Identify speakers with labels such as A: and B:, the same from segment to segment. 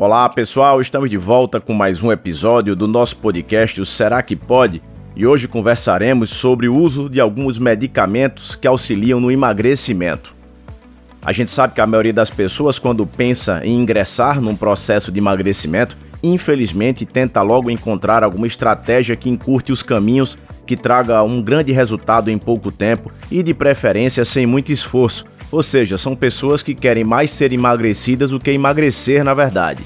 A: Olá pessoal, estamos de volta com mais um episódio do nosso podcast o Será que Pode? E hoje conversaremos sobre o uso de alguns medicamentos que auxiliam no emagrecimento. A gente sabe que a maioria das pessoas, quando pensa em ingressar num processo de emagrecimento, infelizmente tenta logo encontrar alguma estratégia que encurte os caminhos, que traga um grande resultado em pouco tempo e de preferência sem muito esforço, ou seja, são pessoas que querem mais ser emagrecidas do que emagrecer na verdade.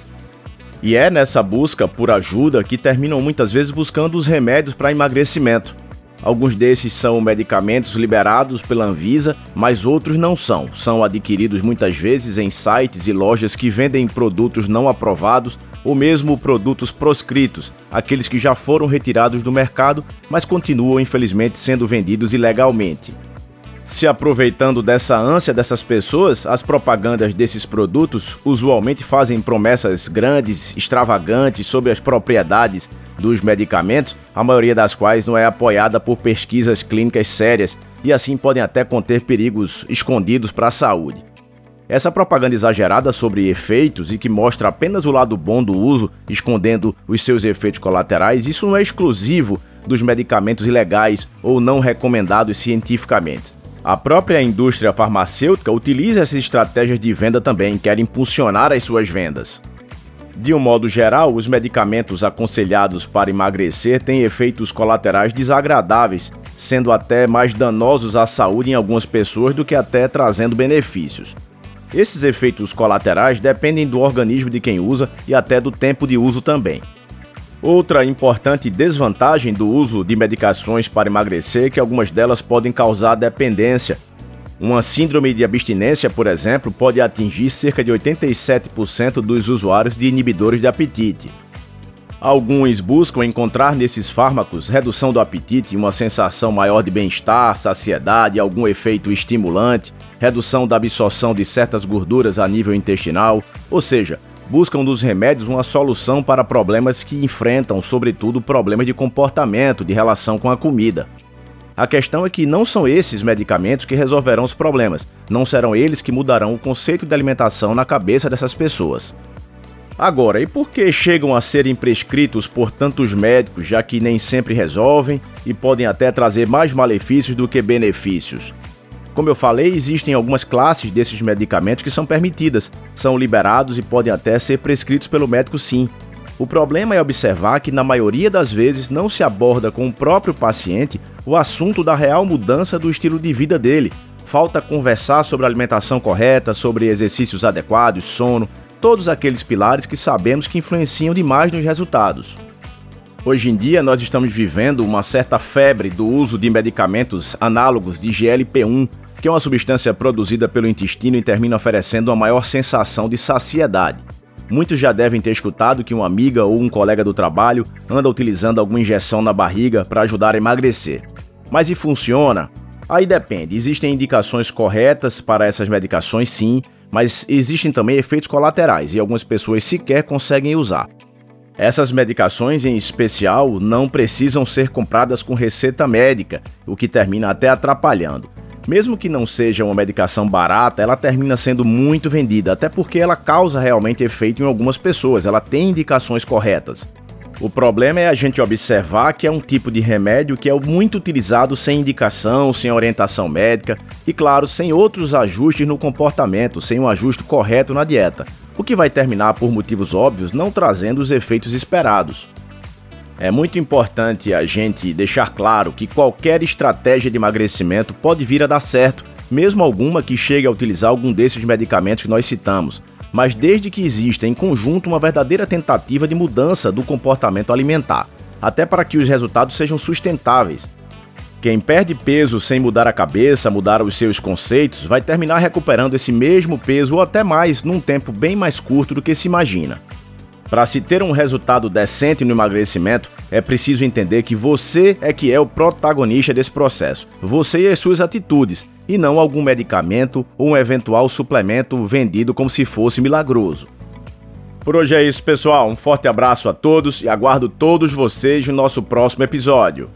A: E é nessa busca por ajuda que terminam muitas vezes buscando os remédios para emagrecimento. Alguns desses são medicamentos liberados pela Anvisa, mas outros não são. São adquiridos muitas vezes em sites e lojas que vendem produtos não aprovados ou mesmo produtos proscritos, aqueles que já foram retirados do mercado, mas continuam infelizmente sendo vendidos ilegalmente. Se aproveitando dessa ânsia dessas pessoas, as propagandas desses produtos usualmente fazem promessas grandes, extravagantes sobre as propriedades dos medicamentos, a maioria das quais não é apoiada por pesquisas clínicas sérias e assim podem até conter perigos escondidos para a saúde. Essa propaganda exagerada sobre efeitos e que mostra apenas o lado bom do uso, escondendo os seus efeitos colaterais, isso não é exclusivo dos medicamentos ilegais ou não recomendados cientificamente. A própria indústria farmacêutica utiliza essas estratégias de venda também, quer impulsionar as suas vendas. De um modo geral, os medicamentos aconselhados para emagrecer têm efeitos colaterais desagradáveis, sendo até mais danosos à saúde em algumas pessoas do que até trazendo benefícios. Esses efeitos colaterais dependem do organismo de quem usa e até do tempo de uso também. Outra importante desvantagem do uso de medicações para emagrecer é que algumas delas podem causar dependência. Uma síndrome de abstinência, por exemplo, pode atingir cerca de 87% dos usuários de inibidores de apetite. Alguns buscam encontrar nesses fármacos redução do apetite, uma sensação maior de bem-estar, saciedade, algum efeito estimulante, redução da absorção de certas gorduras a nível intestinal, ou seja, buscam nos remédios uma solução para problemas que enfrentam, sobretudo, problemas de comportamento, de relação com a comida. A questão é que não são esses medicamentos que resolverão os problemas, não serão eles que mudarão o conceito de alimentação na cabeça dessas pessoas. Agora, e por que chegam a serem prescritos por tantos médicos, já que nem sempre resolvem e podem até trazer mais malefícios do que benefícios? Como eu falei, existem algumas classes desses medicamentos que são permitidas, são liberados e podem até ser prescritos pelo médico sim. O problema é observar que, na maioria das vezes, não se aborda com o próprio paciente o assunto da real mudança do estilo de vida dele. Falta conversar sobre alimentação correta, sobre exercícios adequados, sono, todos aqueles pilares que sabemos que influenciam demais nos resultados. Hoje em dia, nós estamos vivendo uma certa febre do uso de medicamentos análogos de GLP-1, que é uma substância produzida pelo intestino e termina oferecendo uma maior sensação de saciedade. Muitos já devem ter escutado que uma amiga ou um colega do trabalho anda utilizando alguma injeção na barriga para ajudar a emagrecer. Mas e funciona? Aí depende. Existem indicações corretas para essas medicações, sim, mas existem também efeitos colaterais e algumas pessoas sequer conseguem usar. Essas medicações, em especial, não precisam ser compradas com receita médica, o que termina até atrapalhando. Mesmo que não seja uma medicação barata, ela termina sendo muito vendida, até porque ela causa realmente efeito em algumas pessoas, ela tem indicações corretas. O problema é a gente observar que é um tipo de remédio que é muito utilizado sem indicação, sem orientação médica e, claro, sem outros ajustes no comportamento, sem um ajuste correto na dieta, o que vai terminar, por motivos óbvios, não trazendo os efeitos esperados. É muito importante a gente deixar claro que qualquer estratégia de emagrecimento pode vir a dar certo, mesmo alguma que chegue a utilizar algum desses medicamentos que nós citamos, mas desde que exista em conjunto uma verdadeira tentativa de mudança do comportamento alimentar, até para que os resultados sejam sustentáveis. Quem perde peso sem mudar a cabeça, mudar os seus conceitos, vai terminar recuperando esse mesmo peso ou até mais num tempo bem mais curto do que se imagina. Para se ter um resultado decente no emagrecimento, é preciso entender que você é que é o protagonista desse processo. Você e as suas atitudes, e não algum medicamento ou um eventual suplemento vendido como se fosse milagroso. Por hoje é isso, pessoal. Um forte abraço a todos e aguardo todos vocês no nosso próximo episódio.